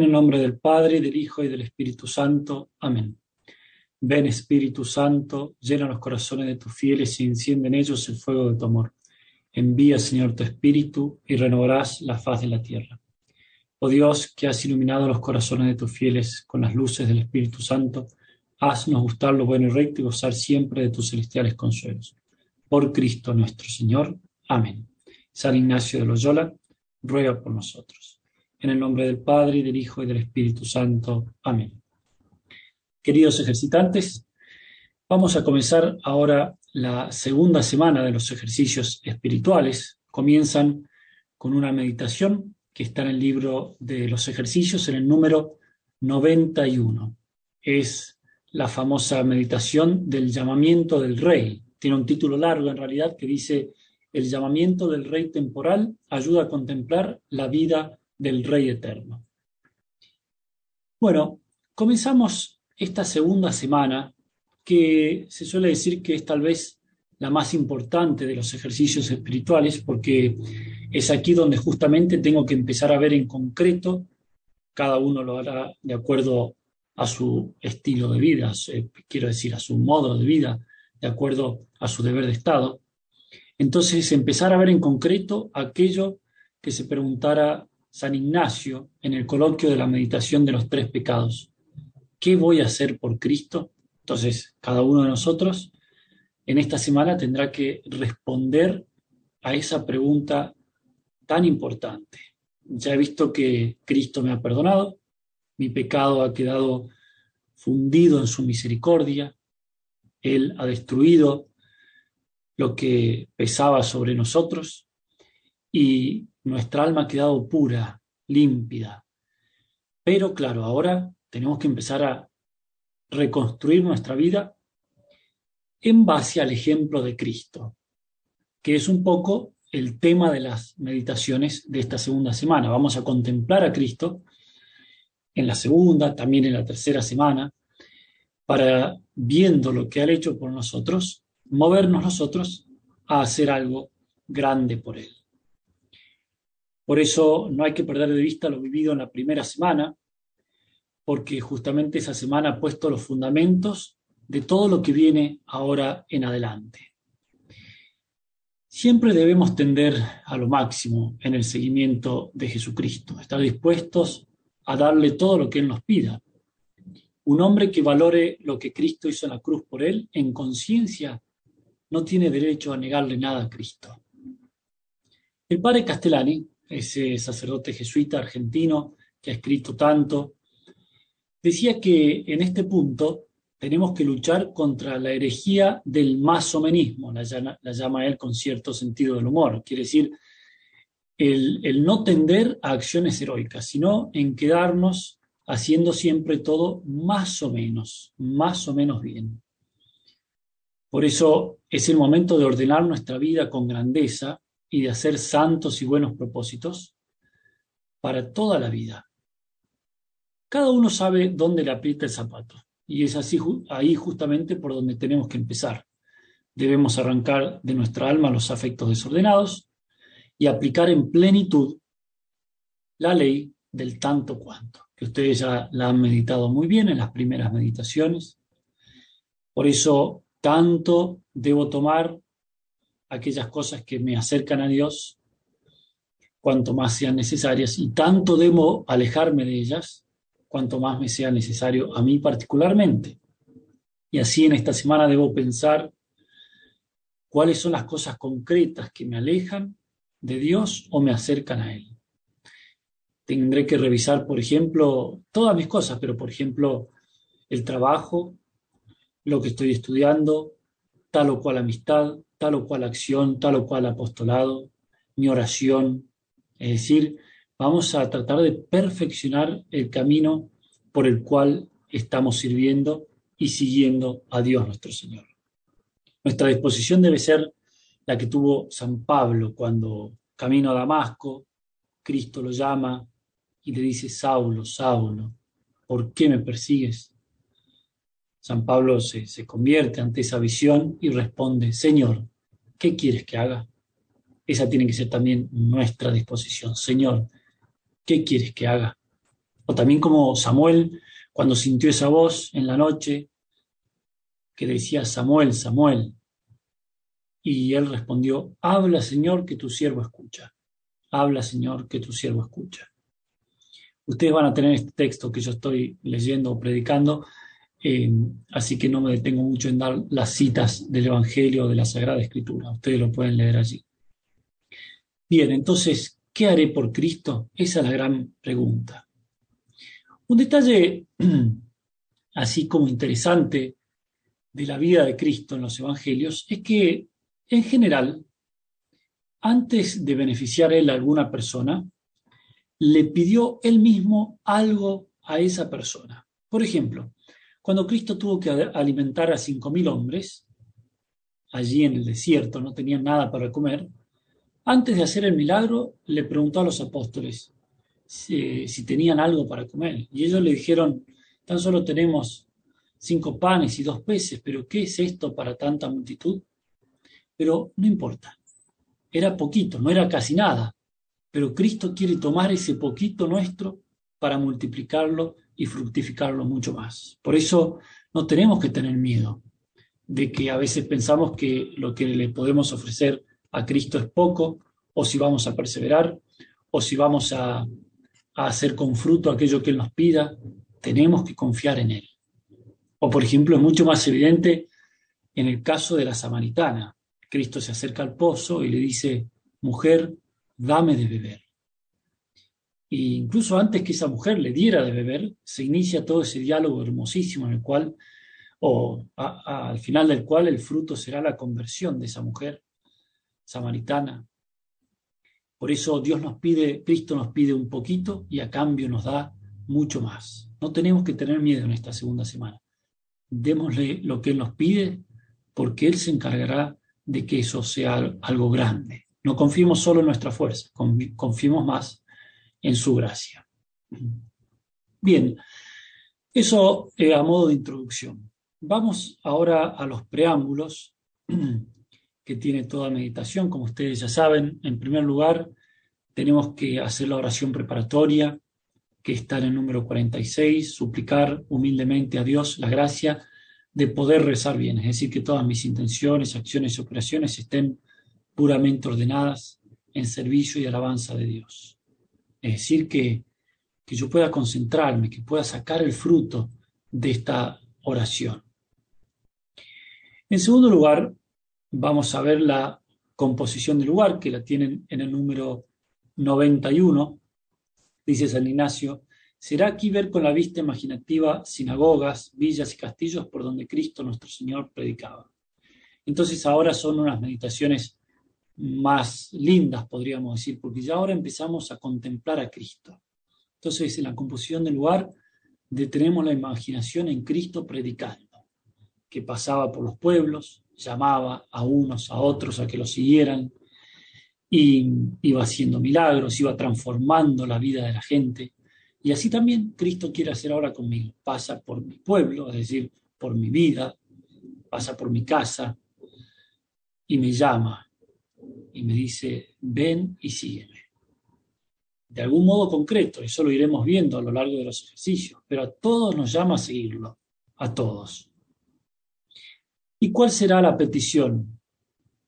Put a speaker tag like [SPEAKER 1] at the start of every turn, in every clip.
[SPEAKER 1] En el nombre del Padre, del Hijo y del Espíritu Santo. Amén. Ven Espíritu Santo, llena los corazones de tus fieles y enciende en ellos el fuego de tu amor. Envía, Señor, tu Espíritu y renovarás la faz de la tierra. Oh Dios, que has iluminado los corazones de tus fieles con las luces del Espíritu Santo, haznos gustar lo bueno y recto y gozar siempre de tus celestiales consuelos. Por Cristo nuestro Señor. Amén. San Ignacio de Loyola, ruega por nosotros. En el nombre del Padre, y del Hijo, y del Espíritu Santo. Amén. Queridos ejercitantes, vamos a comenzar ahora la segunda semana de los ejercicios espirituales. Comienzan con una meditación que está en el libro de los ejercicios, en el número 91. Es la famosa meditación del llamamiento del rey. Tiene un título largo en realidad que dice, el llamamiento del rey temporal ayuda a contemplar la vida del Rey Eterno. Bueno, comenzamos esta segunda semana, que se suele decir que es tal vez la más importante de los ejercicios espirituales, porque es aquí donde justamente tengo que empezar a ver en concreto, cada uno lo hará de acuerdo a su estilo de vida, quiero decir, a su modo de vida, de acuerdo a su deber de Estado. Entonces, empezar a ver en concreto aquello que se preguntara San Ignacio en el coloquio de la meditación de los tres pecados. ¿Qué voy a hacer por Cristo? Entonces, cada uno de nosotros en esta semana tendrá que responder a esa pregunta tan importante. Ya he visto que Cristo me ha perdonado, mi pecado ha quedado fundido en su misericordia, Él ha destruido lo que pesaba sobre nosotros y nuestra alma ha quedado pura, límpida. Pero claro, ahora tenemos que empezar a reconstruir nuestra vida en base al ejemplo de Cristo, que es un poco el tema de las meditaciones de esta segunda semana. Vamos a contemplar a Cristo en la segunda, también en la tercera semana, para, viendo lo que ha hecho por nosotros, movernos nosotros a hacer algo grande por Él. Por eso no hay que perder de vista lo vivido en la primera semana, porque justamente esa semana ha puesto los fundamentos de todo lo que viene ahora en adelante. Siempre debemos tender a lo máximo en el seguimiento de Jesucristo, estar dispuestos a darle todo lo que Él nos pida. Un hombre que valore lo que Cristo hizo en la cruz por Él, en conciencia, no tiene derecho a negarle nada a Cristo. El padre Castellani, ese sacerdote jesuita argentino que ha escrito tanto, decía que en este punto tenemos que luchar contra la herejía del masomenismo, la llama, la llama él con cierto sentido del humor, quiere decir el, el no tender a acciones heroicas, sino en quedarnos haciendo siempre todo más o menos, más o menos bien. Por eso es el momento de ordenar nuestra vida con grandeza y de hacer santos y buenos propósitos para toda la vida. Cada uno sabe dónde le aprieta el zapato y es así ahí justamente por donde tenemos que empezar. Debemos arrancar de nuestra alma los afectos desordenados y aplicar en plenitud la ley del tanto cuanto, que ustedes ya la han meditado muy bien en las primeras meditaciones. Por eso, tanto debo tomar aquellas cosas que me acercan a Dios, cuanto más sean necesarias, y tanto debo alejarme de ellas, cuanto más me sea necesario a mí particularmente. Y así en esta semana debo pensar cuáles son las cosas concretas que me alejan de Dios o me acercan a Él. Tendré que revisar, por ejemplo, todas mis cosas, pero por ejemplo, el trabajo, lo que estoy estudiando, tal o cual amistad, tal o cual acción, tal o cual apostolado, mi oración. Es decir, vamos a tratar de perfeccionar el camino por el cual estamos sirviendo y siguiendo a Dios nuestro Señor. Nuestra disposición debe ser la que tuvo San Pablo cuando camino a Damasco, Cristo lo llama y le dice, Saulo, Saulo, ¿por qué me persigues? San Pablo se, convierte ante esa visión y responde, Señor, ¿qué quieres que haga? Esa tiene que ser también nuestra disposición. Señor, ¿qué quieres que haga? O también como Samuel, cuando sintió esa voz en la noche que decía, Samuel, Samuel. Y él respondió, habla Señor que tu siervo escucha. Habla Señor que tu siervo escucha. Ustedes van a tener este texto que yo estoy leyendo o predicando, eh, así que no me detengo mucho en dar las citas del Evangelio o de la Sagrada Escritura. Ustedes lo pueden leer allí. Bien, entonces, ¿qué haré por Cristo? Esa es la gran pregunta. Un detalle así como interesante de la vida de Cristo en los Evangelios es que, en general, antes de beneficiar él a alguna persona, le pidió él mismo algo a esa persona. Por ejemplo, cuando Cristo tuvo que alimentar a cinco mil hombres, allí en el desierto, no tenían nada para comer, antes de hacer el milagro le preguntó a los apóstoles si, tenían algo para comer. Y ellos le dijeron, tan solo tenemos cinco panes y dos peces, pero ¿qué es esto para tanta multitud? Pero no importa, era poquito, no era casi nada, pero Cristo quiere tomar ese poquito nuestro para multiplicarlo y fructificarlo mucho más. Por eso no tenemos que tener miedo de que a veces pensamos que lo que le podemos ofrecer a Cristo es poco, o si vamos a perseverar, o si vamos a, hacer con fruto aquello que Él nos pida, tenemos que confiar en Él. O por ejemplo, es mucho más evidente en el caso de la samaritana. Cristo se acerca al pozo y le dice, mujer, dame de beber. E incluso antes que esa mujer le diera de beber, se inicia todo ese diálogo hermosísimo en el cual, o al final del cual el fruto será la conversión de esa mujer samaritana. Por eso Dios nos pide, Cristo nos pide un poquito y a cambio nos da mucho más. No tenemos que tener miedo en esta segunda semana. Démosle lo que Él nos pide porque Él se encargará de que eso sea algo grande. No confiemos solo en nuestra fuerza, confiemos más en su gracia. Bien, eso eh, a modo de introducción. Vamos ahora a los preámbulos que tiene toda meditación. Como ustedes ya saben, en primer lugar, tenemos que hacer la oración preparatoria, que está en el número 46, suplicar humildemente a Dios la gracia de poder rezar bien, es decir, que todas mis intenciones, acciones y operaciones estén puramente ordenadas en servicio y alabanza de Dios. Es decir, que, que yo pueda concentrarme, que pueda sacar el fruto de esta oración. En segundo lugar, vamos a ver la composición del lugar, que la tienen en el número 91. Dice San Ignacio, será aquí ver con la vista imaginativa sinagogas, villas y castillos por donde Cristo nuestro Señor predicaba. Entonces ahora son unas meditaciones más lindas, podríamos decir, porque ya ahora empezamos a contemplar a Cristo. Entonces, en la composición del lugar, detenemos la imaginación en Cristo predicando, que pasaba por los pueblos, llamaba a unos, a otros a que lo siguieran, y iba haciendo milagros, iba transformando la vida de la gente. Y así también Cristo quiere hacer ahora conmigo. Pasa por mi pueblo, es decir, por mi vida, pasa por mi casa y me llama y me dice, ven y sígueme. De algún modo concreto, eso lo iremos viendo a lo largo de los ejercicios, pero a todos nos llama a seguirlo, a todos. ¿Y cuál será la petición?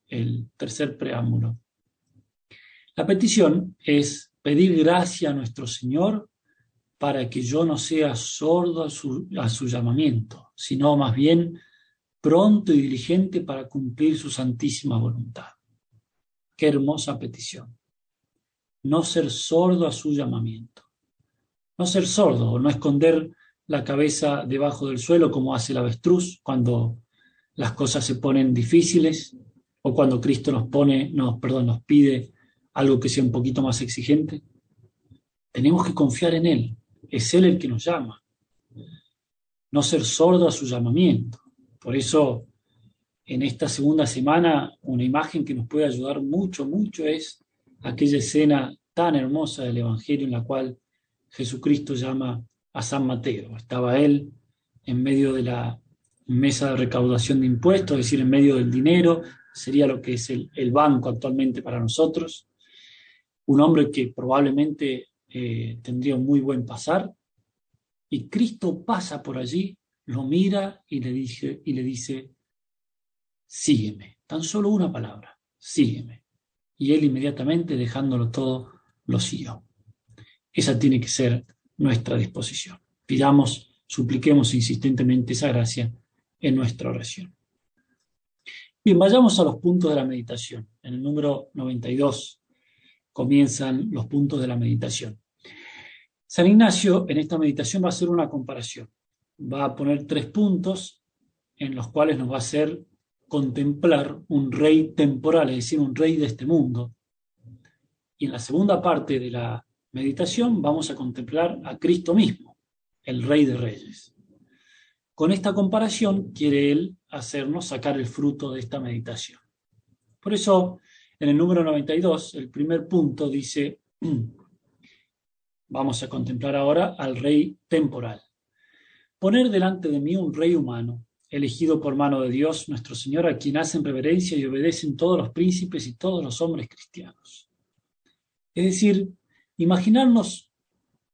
[SPEAKER 1] El tercer preámbulo. La petición es pedir gracia a nuestro Señor para que yo no sea sordo a su, a su llamamiento, sino más bien pronto y diligente para cumplir su santísima voluntad. Qué hermosa petición. No ser sordo a su llamamiento. No ser sordo, no esconder la cabeza debajo del suelo como hace el avestruz cuando las cosas se ponen difíciles o cuando Cristo nos pone, nos, perdón, nos pide algo que sea un poquito más exigente. Tenemos que confiar en Él. Es Él el que nos llama. No ser sordo a su llamamiento. Por eso en esta segunda semana una imagen que nos puede ayudar mucho, mucho es aquella escena tan hermosa del Evangelio en la cual Jesucristo llama a San Mateo. Estaba él en medio de la mesa de recaudación de impuestos, es decir, en medio del dinero, sería lo que es el, banco actualmente para nosotros. Un hombre que probablemente eh, tendría un muy buen pasar, Y Cristo pasa por allí, lo mira y le dice, y le dice sígueme. Tan solo una palabra, sígueme. Y él inmediatamente, dejándolo todo, lo siguió. Esa tiene que ser nuestra disposición. Pidamos, supliquemos insistentemente esa gracia en nuestra oración. Bien, vayamos a los puntos de la meditación. En el número 92 comienzan los puntos de la meditación. San Ignacio en esta meditación va a hacer una comparación. Va a poner tres puntos en los cuales nos va a hacer contemplar un rey temporal, es decir, un rey de este mundo. Y en la segunda parte de la meditación vamos a contemplar a Cristo mismo, el rey de reyes. Con esta comparación quiere él hacernos sacar el fruto de esta meditación. Por eso, en el número 92, el primer punto dice, vamos a contemplar ahora al rey temporal. Poner delante de mí un rey humano elegido por mano de Dios, nuestro Señor, a quien hacen reverencia y obedecen todos los príncipes y todos los hombres cristianos. Es decir, imaginarnos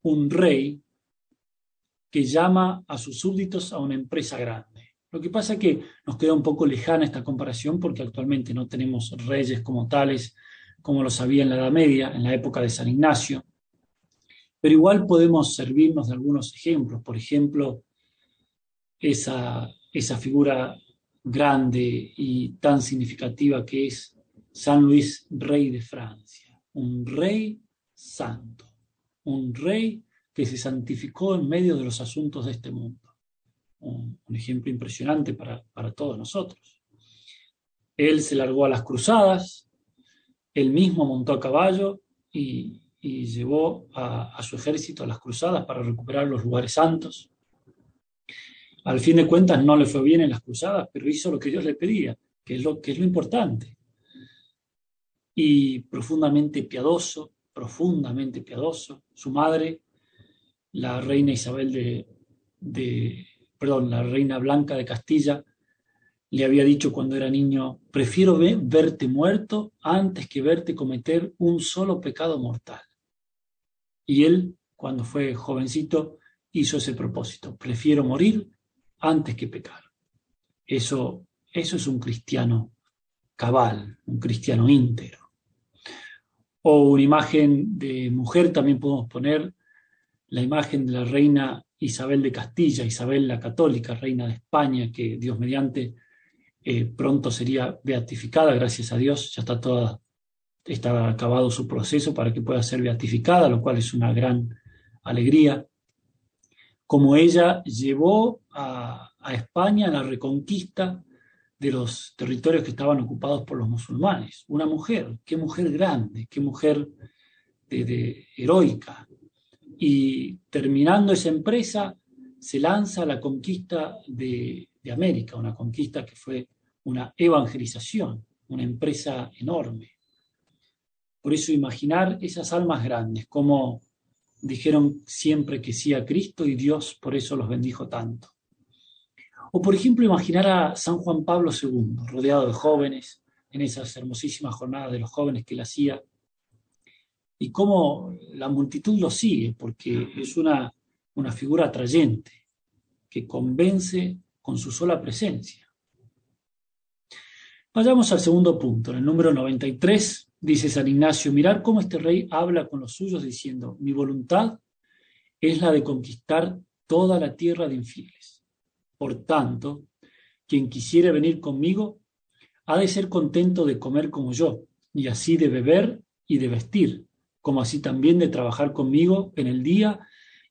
[SPEAKER 1] un rey que llama a sus súbditos a una empresa grande. Lo que pasa es que nos queda un poco lejana esta comparación porque actualmente no tenemos reyes como tales, como los había en la Edad Media, en la época de San Ignacio. Pero igual podemos servirnos de algunos ejemplos. Por ejemplo, esa esa figura grande y tan significativa que es San Luis, rey de Francia, un rey santo, un rey que se santificó en medio de los asuntos de este mundo. Un, ejemplo impresionante para, todos nosotros. Él se largó a las cruzadas, él mismo montó a caballo y, llevó a, a su ejército a las cruzadas para recuperar los lugares santos. Al fin de cuentas no le fue bien en las cruzadas, pero hizo lo que Dios le pedía, que es lo, que es lo importante. Y profundamente piadoso, profundamente piadoso. Su madre, la reina Isabel de, de, perdón, la reina Blanca de Castilla, le había dicho cuando era niño, prefiero verte muerto antes que verte cometer un solo pecado mortal. Y él, cuando fue jovencito, hizo ese propósito, prefiero morir antes que pecar. Eso, eso es un cristiano cabal, un cristiano íntegro. O una imagen de mujer, también podemos poner la imagen de la reina Isabel de Castilla, Isabel la católica, reina de España, que Dios mediante eh, pronto sería beatificada, gracias a Dios, ya está toda, está acabado su proceso para que pueda ser beatificada, lo cual es una gran alegría como ella llevó a, España la reconquista de los territorios que estaban ocupados por los musulmanes. Una mujer, qué mujer grande, qué mujer de, heroica. Y terminando esa empresa, se lanza la conquista de, de América, una conquista que fue una evangelización, una empresa enorme. Por eso imaginar esas almas grandes, como dijeron siempre que sí a Cristo y Dios por eso los bendijo tanto. O por ejemplo imaginar a San Juan Pablo II rodeado de jóvenes en esas hermosísimas jornadas de los jóvenes que él hacía y cómo la multitud lo sigue porque es una, una figura atrayente que convence con su sola presencia. Vayamos al segundo punto, en el número 93, Dice San Ignacio, mirar cómo este rey habla con los suyos diciendo, mi voluntad es la de conquistar toda la tierra de infieles. Por tanto, quien quisiere venir conmigo, ha de ser contento de comer como yo, y así de beber y de vestir, como así también de trabajar conmigo en el día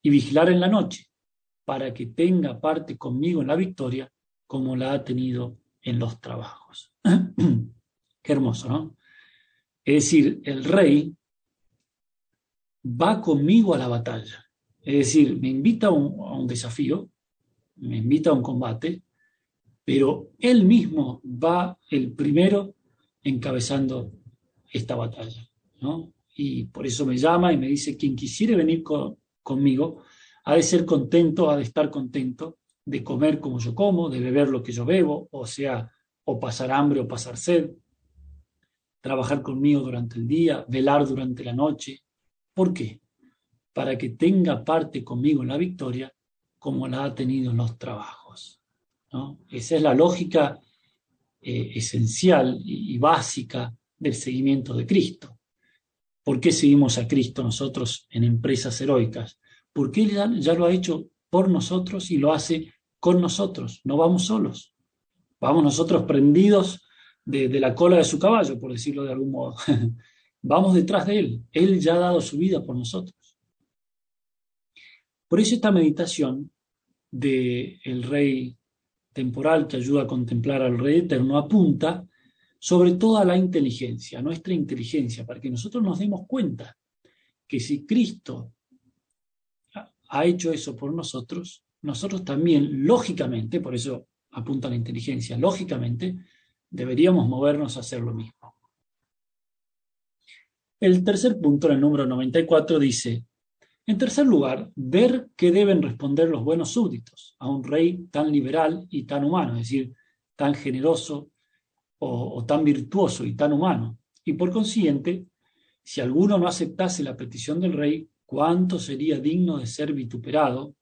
[SPEAKER 1] y vigilar en la noche, para que tenga parte conmigo en la victoria como la ha tenido en los trabajos. Qué hermoso, ¿no? Es decir, el rey va conmigo a la batalla. Es decir, me invita a un, desafío, me invita a un combate, pero él mismo va el primero encabezando esta batalla. Y por eso me llama y me dice, quien quisiere venir conmigo, ha de ser contento, ha de estar contento de comer como yo como, de beber lo que yo bebo, o sea, o pasar hambre o pasar sed, trabajar conmigo durante el día, velar durante la noche. ¿Por qué? Para que tenga parte conmigo en la victoria, como la ha tenido en los trabajos. Esa es la lógica eh, esencial y, básica del seguimiento de Cristo. ¿Por qué seguimos a Cristo nosotros en empresas heroicas? Porque Él ya, lo ha hecho por nosotros y lo hace con nosotros. No vamos solos. Vamos nosotros prendidos de, la cola de su caballo, por decirlo de algún modo. vamos detrás de Él. Él ya ha dado su vida por nosotros. Por eso esta meditación del el rey temporal que ayuda a contemplar al rey eterno apunta sobre todo a la inteligencia, nuestra inteligencia, para que nosotros nos demos cuenta que si Cristo ha hecho eso por nosotros, nosotros también, lógicamente, por eso apunta la inteligencia, lógicamente, deberíamos movernos a hacer lo mismo. El tercer punto, el número 94, dice, en tercer lugar, ver qué deben responder los buenos súbditos a un rey tan liberal y tan humano, es decir, tan generoso o, tan virtuoso y tan humano. Y por consiguiente, si alguno no aceptase la petición del rey, cuánto sería digno de ser vituperado,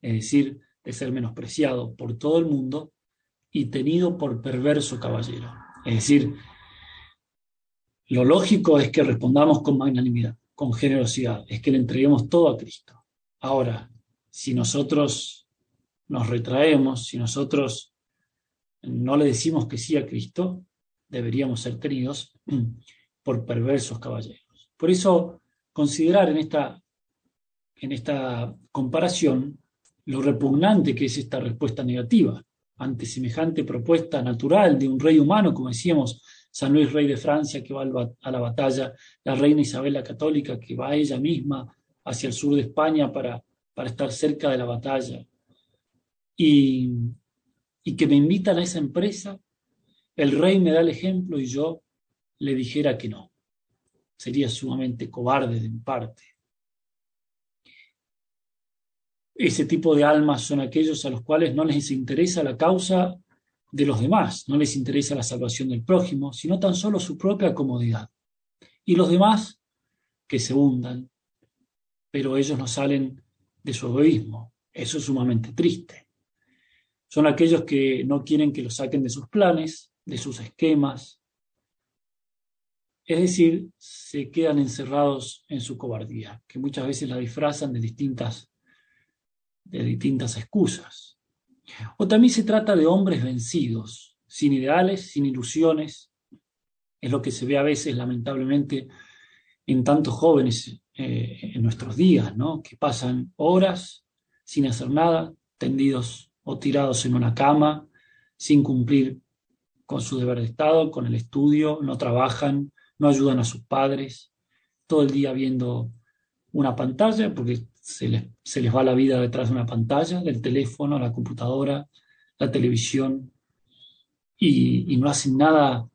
[SPEAKER 1] es decir, de ser menospreciado por todo el mundo y tenido por perverso caballero. Es decir, lo lógico es que respondamos con magnanimidad, con generosidad, es que le entreguemos todo a Cristo. Ahora, si nosotros nos retraemos, si nosotros no le decimos que sí a Cristo, deberíamos ser tenidos por perversos caballeros. Por eso, considerar en esta, en esta comparación lo repugnante que es esta respuesta negativa ante semejante propuesta natural de un rey humano, como decíamos, San Luis, rey de Francia, que va a la batalla, la reina Isabel la Católica, que va ella misma hacia el sur de España para, para estar cerca de la batalla. Y, y que me invitan a esa empresa, el rey me da el ejemplo y yo le dijera que no. Sería sumamente cobarde de mi parte. Ese tipo de almas son aquellos a los cuales no les interesa la causa de los demás, no les interesa la salvación del prójimo, sino tan solo su propia comodidad. Y los demás que se hundan, pero ellos no salen de su egoísmo. Eso es sumamente triste. Son aquellos que no quieren que los saquen de sus planes, de sus esquemas. Es decir, se quedan encerrados en su cobardía, que muchas veces la disfrazan de distintas, de distintas excusas. O también se trata de hombres vencidos, sin ideales, sin ilusiones. Es lo que se ve a veces, lamentablemente, en tantos jóvenes eh, en nuestros días, ¿no? que pasan horas sin hacer nada, tendidos o tirados en una cama, sin cumplir con su deber de Estado, con el estudio, no trabajan, no ayudan a sus padres, todo el día viendo una pantalla, porque se les, va la vida detrás de una pantalla, del teléfono, la computadora, la televisión, y, no hacen nada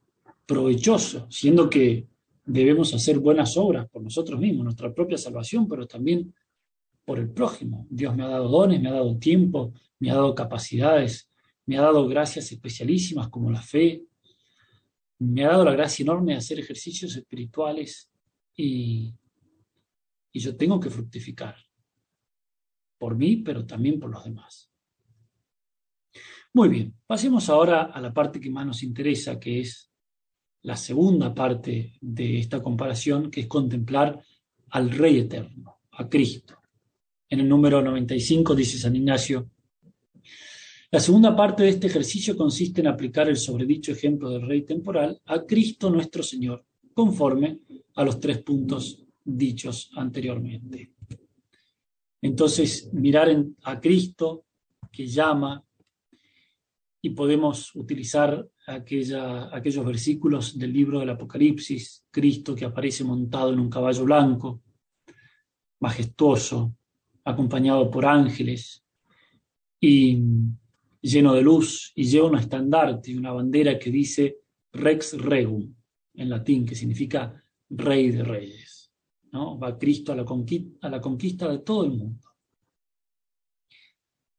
[SPEAKER 1] provechoso, siendo que debemos hacer buenas obras por nosotros mismos, nuestra propia salvación, pero también por el prójimo. Dios me ha dado dones, me ha dado tiempo, me ha dado capacidades, me ha dado gracias especialísimas como la fe, me ha dado la gracia enorme de hacer ejercicios espirituales y yo tengo que fructificar por mí, pero también por los demás. Muy bien, pasemos ahora a la parte que más nos interesa, que es la segunda parte de esta comparación, que es contemplar al Rey Eterno, a Cristo. En el número 95 dice San Ignacio, la segunda parte de este ejercicio consiste en aplicar el sobredicho ejemplo del rey temporal a Cristo nuestro Señor, conforme a los tres puntos dichos anteriormente. Entonces, mirar a Cristo que llama y podemos utilizar aquellos versículos del libro del Apocalipsis, Cristo que aparece montado en un caballo blanco, majestuoso, acompañado por ángeles, y lleno de luz y lleva un estandarte y una bandera que dice Rex Regum, en latín, que significa Rey de Reyes. Va Cristo a la, conquista, de todo el mundo.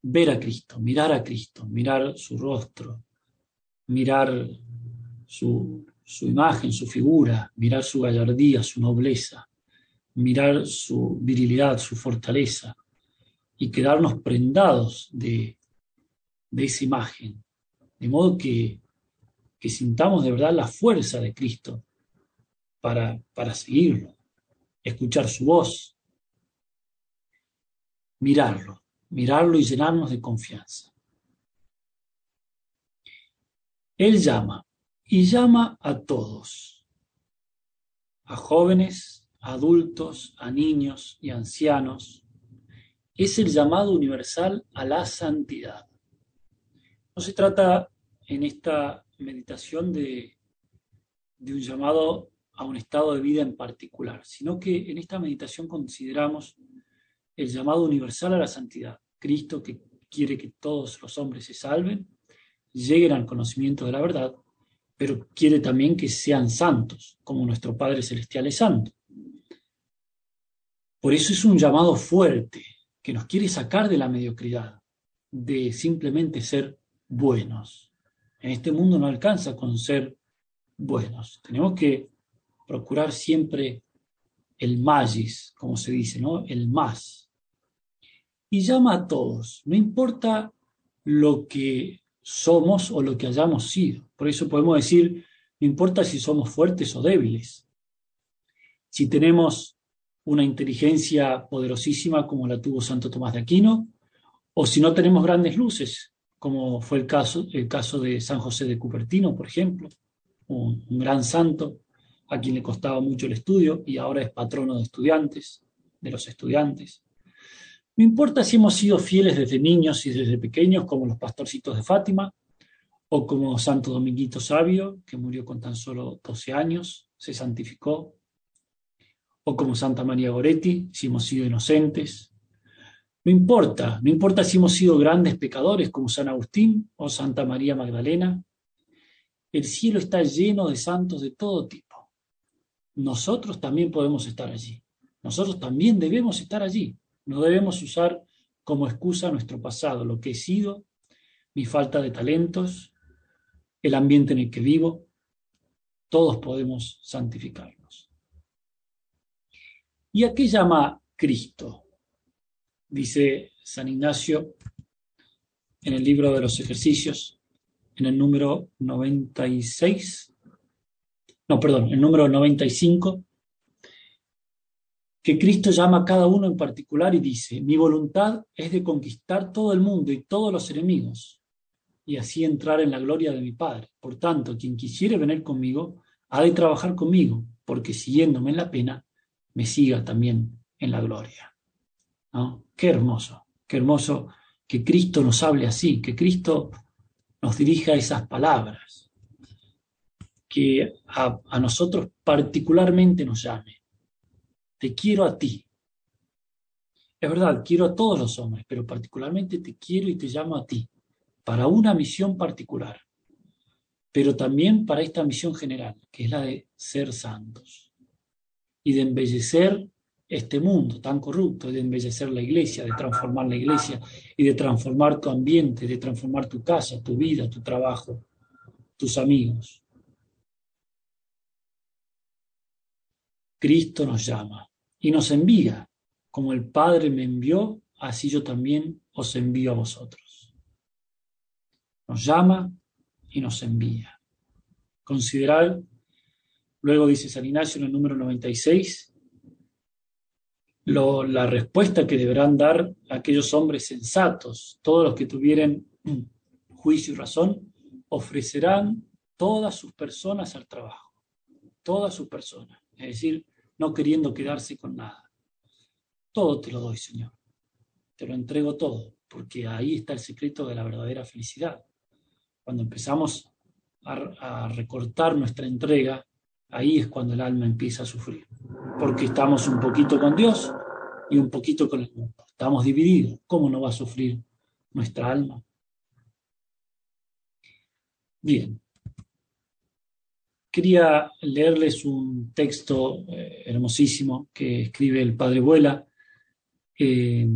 [SPEAKER 1] Ver a Cristo, mirar a Cristo, mirar su rostro, mirar su, su imagen, su figura, mirar su gallardía, su nobleza, mirar su virilidad, su fortaleza, y quedarnos prendados de, de esa imagen, de modo que, que, sintamos de verdad la fuerza de Cristo para, para seguirlo, escuchar su voz, mirarlo, mirarlo y llenarnos de confianza. Él llama y llama a todos, a jóvenes, a adultos, a niños y ancianos. Es el llamado universal a la santidad. No se trata en esta meditación de, de un llamado a un estado de vida en particular, sino que en esta meditación consideramos el llamado universal a la santidad. Cristo que quiere que todos los hombres se salven, lleguen al conocimiento de la verdad, pero quiere también que sean santos, como nuestro Padre Celestial es santo. Por eso es un llamado fuerte, que nos quiere sacar de la mediocridad, de simplemente ser buenos. En este mundo no alcanza con ser buenos. Tenemos que procurar siempre el magis, como se dice, ¿no? El más. Y llama a todos, no importa lo que somos o lo que hayamos sido. Por eso podemos decir, no importa si somos fuertes o débiles. Si tenemos una inteligencia poderosísima como la tuvo Santo Tomás de Aquino, o si no tenemos grandes luces, como fue el caso, el caso de San José de Cupertino, por ejemplo, un, un gran santo a quien le costaba mucho el estudio y ahora es patrono de estudiantes, de los estudiantes. No importa si hemos sido fieles desde niños y desde pequeños, como los pastorcitos de Fátima, o como Santo Dominguito Sabio, que murió con tan solo 12 años, se santificó, o como Santa María Goretti, si hemos sido inocentes. No importa, no importa si hemos sido grandes pecadores como San Agustín o Santa María Magdalena, el cielo está lleno de santos de todo tipo. Nosotros también podemos estar allí. Nosotros también debemos estar allí. No debemos usar como excusa nuestro pasado, lo que he sido, mi falta de talentos, el ambiente en el que vivo. Todos podemos santificarnos. ¿Y a qué llama Cristo? Dice San Ignacio en el libro de los ejercicios, en el número 96, no, perdón, el número 95, que Cristo llama a cada uno en particular y dice, mi voluntad es de conquistar todo el mundo y todos los enemigos, y así entrar en la gloria de mi Padre. Por tanto, quien quisiere venir conmigo, ha de trabajar conmigo, porque siguiéndome en la pena, me siga también en la gloria. ¿No? Qué hermoso, qué hermoso que Cristo nos hable así, que Cristo nos dirija esas palabras, que a, nosotros particularmente nos llame te quiero a ti. Es verdad, quiero a todos los hombres, pero particularmente te quiero y te llamo a ti, para una misión particular, pero también para esta misión general, que es la de ser santos y de embellecer este mundo tan corrupto, de embellecer la iglesia, de transformar la iglesia y de transformar tu ambiente, de transformar tu casa, tu vida, tu trabajo, tus amigos. Cristo nos llama y nos envía. Como el Padre me envió, así yo también os envío a vosotros. Nos llama y nos envía. Considerar, luego dice San Ignacio en el número 96, lo, la respuesta que deberán dar aquellos hombres sensatos, todos los que tuvieran juicio y razón, ofrecerán todas sus personas al trabajo, todas sus personas. Es decir, no queriendo quedarse con nada. Todo te lo doy, Señor. Te lo entrego todo, porque ahí está el secreto de la verdadera felicidad. Cuando empezamos a, recortar nuestra entrega, ahí es cuando el alma empieza a sufrir, porque estamos un poquito con Dios y un poquito con el mundo. Estamos divididos. ¿Cómo no va a sufrir nuestra alma? Bien, Quería leerles un texto eh, hermosísimo que escribe el padre Vuela eh,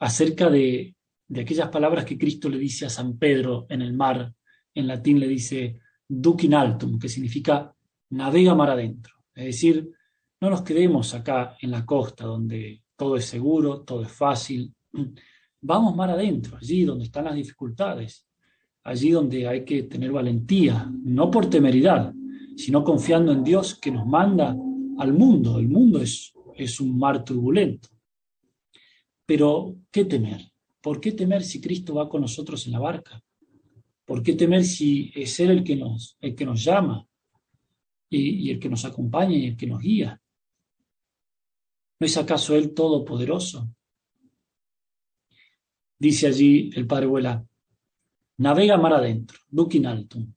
[SPEAKER 1] acerca de, aquellas palabras que Cristo le dice a San Pedro en el mar. En latín le dice duc in altum, que significa navega mar adentro. Es decir, no nos quedemos acá en la costa donde todo es seguro, todo es fácil. Vamos más adentro, allí donde están las dificultades, allí donde hay que tener valentía, no por temeridad, sino confiando en Dios que nos manda al mundo. El mundo es, es un mar turbulento. Pero, ¿qué temer? ¿Por qué temer si Cristo va con nosotros en la barca? ¿Por qué temer si es Él el que nos, el que nos llama y, y el que nos acompaña y el que nos guía? ¿No es acaso Él todopoderoso? Dice allí el padre Vuela, navega mar adentro, dukin altum.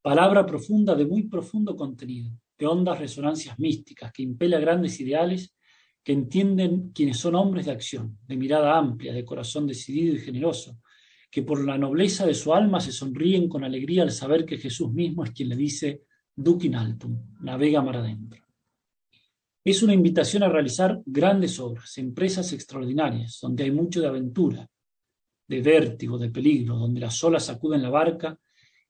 [SPEAKER 1] Palabra profunda de muy profundo contenido, de hondas resonancias místicas que impele a grandes ideales que entienden quienes son hombres de acción, de mirada amplia, de corazón decidido y generoso, que por la nobleza de su alma se sonríen con alegría al saber que Jesús mismo es quien le dice, dukin altum, navega mar adentro. Es una invitación a realizar grandes obras, empresas extraordinarias, donde hay mucho de aventura, de vértigo, de peligro, donde las olas sacuden la barca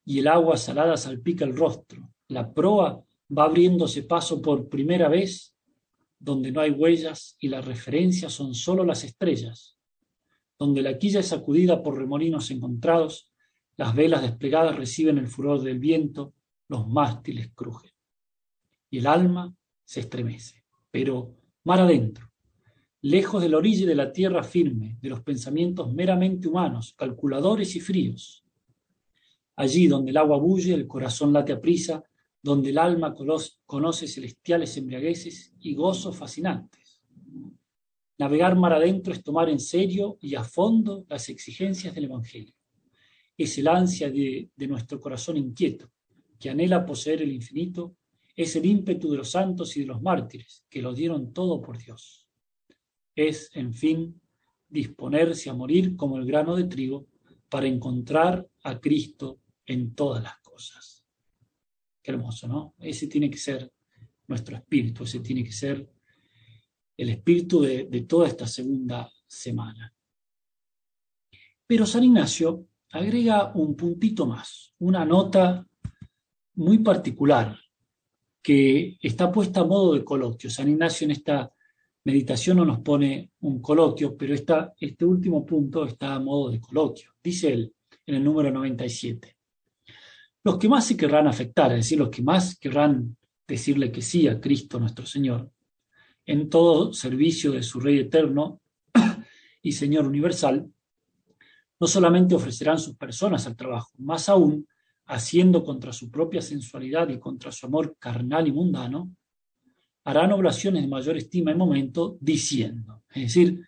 [SPEAKER 1] y el agua salada salpica el rostro. La proa va abriéndose paso por primera vez donde no hay huellas y las referencias son solo las estrellas, donde la quilla es sacudida por remolinos encontrados, las velas desplegadas reciben el furor del viento, los mástiles crujen. Y el alma se estremece pero mar adentro, lejos de la orilla de la tierra firme, de los pensamientos meramente humanos, calculadores y fríos. Allí donde el agua bulle, el corazón late a prisa, donde el alma conoce celestiales embriagueces y gozos fascinantes. Navegar mar adentro es tomar en serio y a fondo las exigencias del Evangelio. Es el ansia de nuestro corazón inquieto, que anhela poseer el infinito es el ímpetu de los santos y de los mártires, que lo dieron todo por Dios. Es, en fin, disponerse a morir como el grano de trigo para encontrar a Cristo en todas las cosas. Qué hermoso, ¿no? Ese tiene que ser nuestro espíritu, ese tiene que ser el espíritu de, de toda esta segunda semana. Pero San Ignacio agrega un puntito más, una nota muy particular que está puesta a modo de coloquio. San Ignacio en esta meditación no nos pone un coloquio, pero este último punto está a modo de coloquio. Dice él en el número 97. Los que más se querrán afectar, es decir, los que más querrán decirle que sí a Cristo nuestro Señor, en todo servicio de su Rey eterno y Señor universal, no solamente ofrecerán sus personas al trabajo, más aún haciendo contra su propia sensualidad y contra su amor carnal y mundano, harán oblaciones de mayor estima y momento diciendo. Es decir,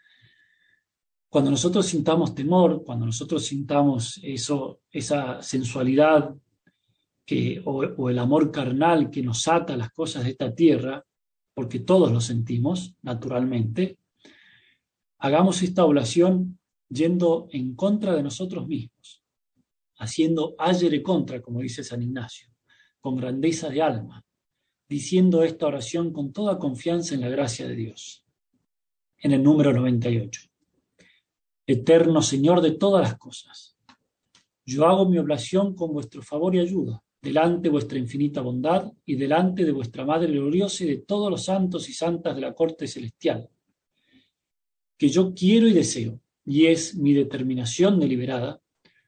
[SPEAKER 1] cuando nosotros sintamos temor, cuando nosotros sintamos eso, esa sensualidad que, o, el amor carnal que nos ata a las cosas de esta tierra, porque todos lo sentimos naturalmente, hagamos esta oblación yendo en contra de nosotros mismos, haciendo ayer contra, como dice San Ignacio, con grandeza de alma, diciendo esta oración con toda confianza en la gracia de Dios. En el número 98. Eterno Señor de todas las cosas, yo hago mi oblación con vuestro favor y ayuda, delante de vuestra infinita bondad y delante de vuestra Madre gloriosa y de todos los santos y santas de la corte celestial, que yo quiero y deseo, y es mi determinación deliberada,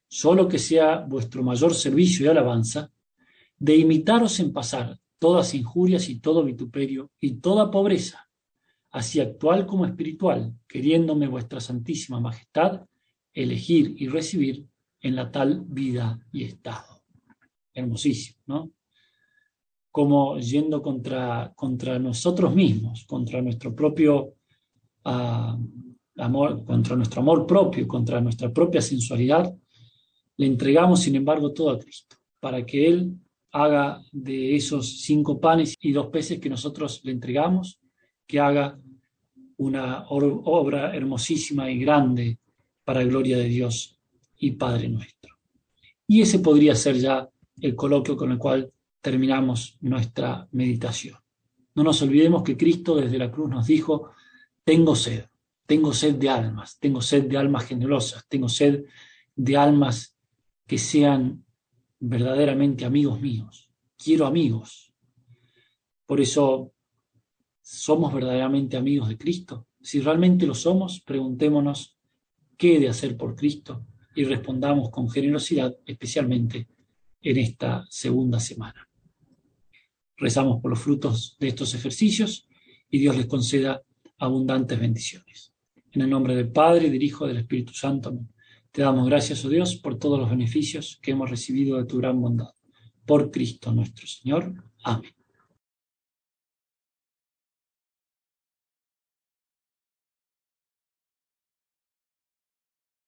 [SPEAKER 1] solo que sea vuestro mayor servicio y alabanza, de imitaros en pasar todas injurias y todo vituperio y toda pobreza, así actual como espiritual, queriéndome vuestra santísima majestad, elegir y recibir en la tal vida y estado. Hermosísimo, ¿no? Como yendo contra, contra nosotros mismos, contra nuestro propio ah, amor, contra nuestro amor propio, contra nuestra propia sensualidad, le entregamos, sin embargo, todo a Cristo, para que Él haga de esos cinco panes y dos peces que nosotros le entregamos, que haga una obra hermosísima y grande para gloria de Dios y Padre nuestro. Y ese podría ser ya el coloquio con el cual terminamos nuestra meditación. No nos olvidemos que Cristo desde la cruz nos dijo, tengo sed, tengo sed de almas, tengo sed de almas generosas, tengo sed de almas que sean verdaderamente amigos míos. Quiero amigos. Por eso, ¿somos verdaderamente amigos de Cristo? Si realmente lo somos, preguntémonos qué he de hacer por Cristo y respondamos con generosidad, especialmente en esta segunda semana. Rezamos por los frutos de estos ejercicios y Dios les conceda abundantes bendiciones. En el nombre del Padre, del Hijo del Espíritu Santo. Te damos gracias, oh Dios, por todos los beneficios que hemos recibido de tu gran bondad. Por Cristo nuestro Señor. Amén.